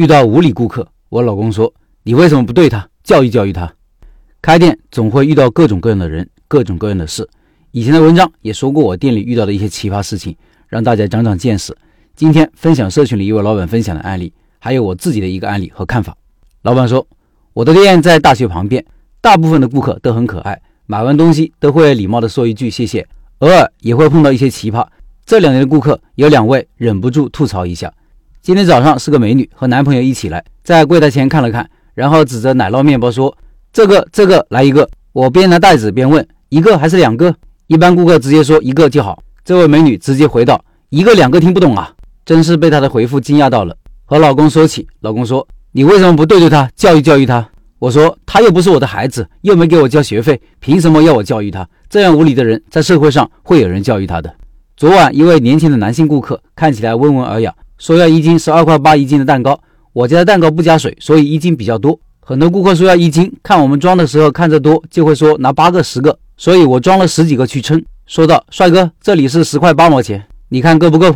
遇到无理顾客，我老公说：“你为什么不对他教育教育他？”开店总会遇到各种各样的人，各种各样的事。以前的文章也说过我店里遇到的一些奇葩事情，让大家长长见识。今天分享社群里一位老板分享的案例，还有我自己的一个案例和看法。老板说：“我的店在大学旁边，大部分的顾客都很可爱，买完东西都会礼貌地说一句谢谢，偶尔也会碰到一些奇葩。这两年的顾客有两位忍不住吐槽一下。”今天早上是个美女和男朋友一起来，在柜台前看了看，然后指着奶酪面包说：“这个这个来一个。”我边拿袋子边问：“一个还是两个？”一般顾客直接说一个就好。这位美女直接回道：“一个两个听不懂啊！”真是被她的回复惊讶到了。和老公说起，老公说：“你为什么不对对她教育教育她？”我说：“她又不是我的孩子，又没给我交学费，凭什么要我教育她？这样无理的人，在社会上会有人教育她的。”昨晚一位年轻的男性顾客看起来温文尔雅。说要一斤十二块八一斤的蛋糕，我家的蛋糕不加水，所以一斤比较多。很多顾客说要一斤，看我们装的时候看着多，就会说拿八个十个，所以我装了十几个去称。说道：“帅哥，这里是十块八毛钱，你看够不够？”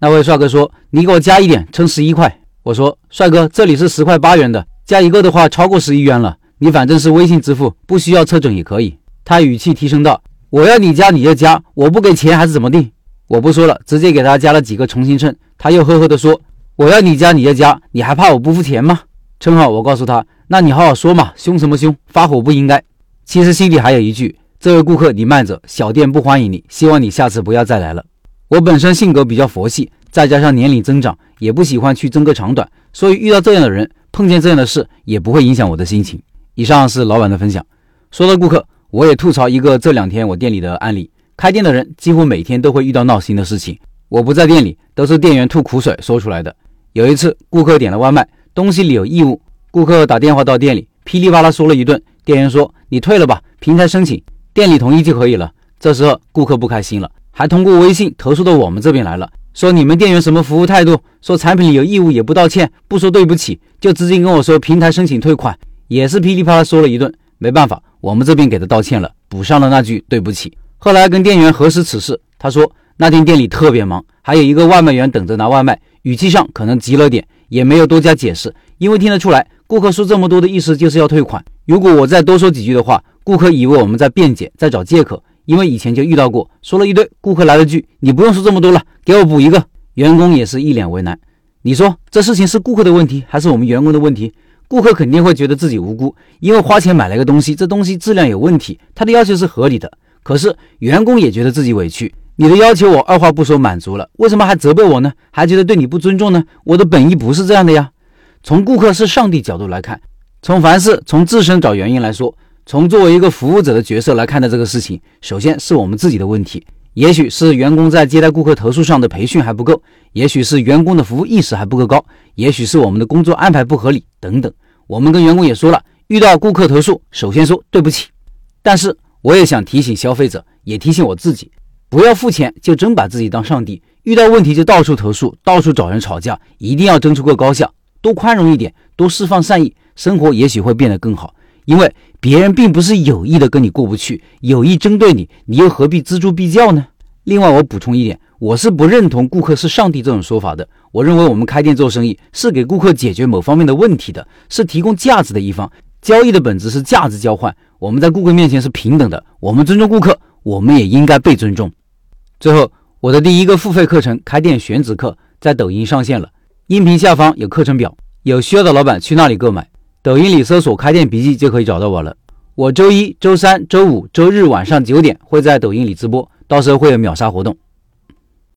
那位帅哥说：“你给我加一点，称十一块。”我说：“帅哥，这里是十块八元的，加一个的话超过十一元了。你反正是微信支付，不需要测准也可以。”他语气提升道：“我要你加你就加，我不给钱还是怎么地？”我不说了，直接给他加了几个重新称。他又呵呵地说：“我要你加你就加，你还怕我不付钱吗？”称好，我告诉他：“那你好好说嘛，凶什么凶？发火不应该。”其实心里还有一句：“这位顾客，你慢着，小店不欢迎你，希望你下次不要再来了。”我本身性格比较佛系，再加上年龄增长，也不喜欢去争个长短，所以遇到这样的人，碰见这样的事，也不会影响我的心情。以上是老板的分享。说到顾客，我也吐槽一个这两天我店里的案例。开店的人几乎每天都会遇到闹心的事情。我不在店里，都是店员吐苦水说出来的。有一次，顾客点了外卖，东西里有异物，顾客打电话到店里，噼里啪啦说了一顿。店员说：“你退了吧，平台申请，店里同意就可以了。”这时候，顾客不开心了，还通过微信投诉到我们这边来了，说你们店员什么服务态度？说产品里有异物也不道歉，不说对不起，就直接跟我说平台申请退款，也是噼里啪啦说了一顿。没办法，我们这边给他道歉了，补上了那句对不起。后来跟店员核实此事，他说那天店里特别忙，还有一个外卖员等着拿外卖，语气上可能急了点，也没有多加解释，因为听得出来，顾客说这么多的意思就是要退款。如果我再多说几句的话，顾客以为我们在辩解，在找借口，因为以前就遇到过，说了一堆，顾客来了句你不用说这么多了，给我补一个。员工也是一脸为难，你说这事情是顾客的问题还是我们员工的问题？顾客肯定会觉得自己无辜，因为花钱买了一个东西，这东西质量有问题，他的要求是合理的。可是员工也觉得自己委屈，你的要求我二话不说满足了，为什么还责备我呢？还觉得对你不尊重呢？我的本意不是这样的呀。从顾客是上帝角度来看，从凡事从自身找原因来说，从作为一个服务者的角色来看待这个事情，首先是我们自己的问题，也许是员工在接待顾客投诉上的培训还不够，也许是员工的服务意识还不够高，也许是我们的工作安排不合理等等。我们跟员工也说了，遇到顾客投诉，首先说对不起，但是。我也想提醒消费者，也提醒我自己，不要付钱就真把自己当上帝，遇到问题就到处投诉，到处找人吵架，一定要争出个高下，多宽容一点，多释放善意，生活也许会变得更好。因为别人并不是有意的跟你过不去，有意针对你，你又何必锱铢必较呢？另外，我补充一点，我是不认同顾客是上帝这种说法的。我认为我们开店做生意是给顾客解决某方面的问题的，是提供价值的一方。交易的本质是价值交换，我们在顾客面前是平等的，我们尊重顾客，我们也应该被尊重。最后，我的第一个付费课程《开店选址课》在抖音上线了，音频下方有课程表，有需要的老板去那里购买。抖音里搜索“开店笔记”就可以找到我了。我周一周三周五周日晚上九点会在抖音里直播，到时候会有秒杀活动。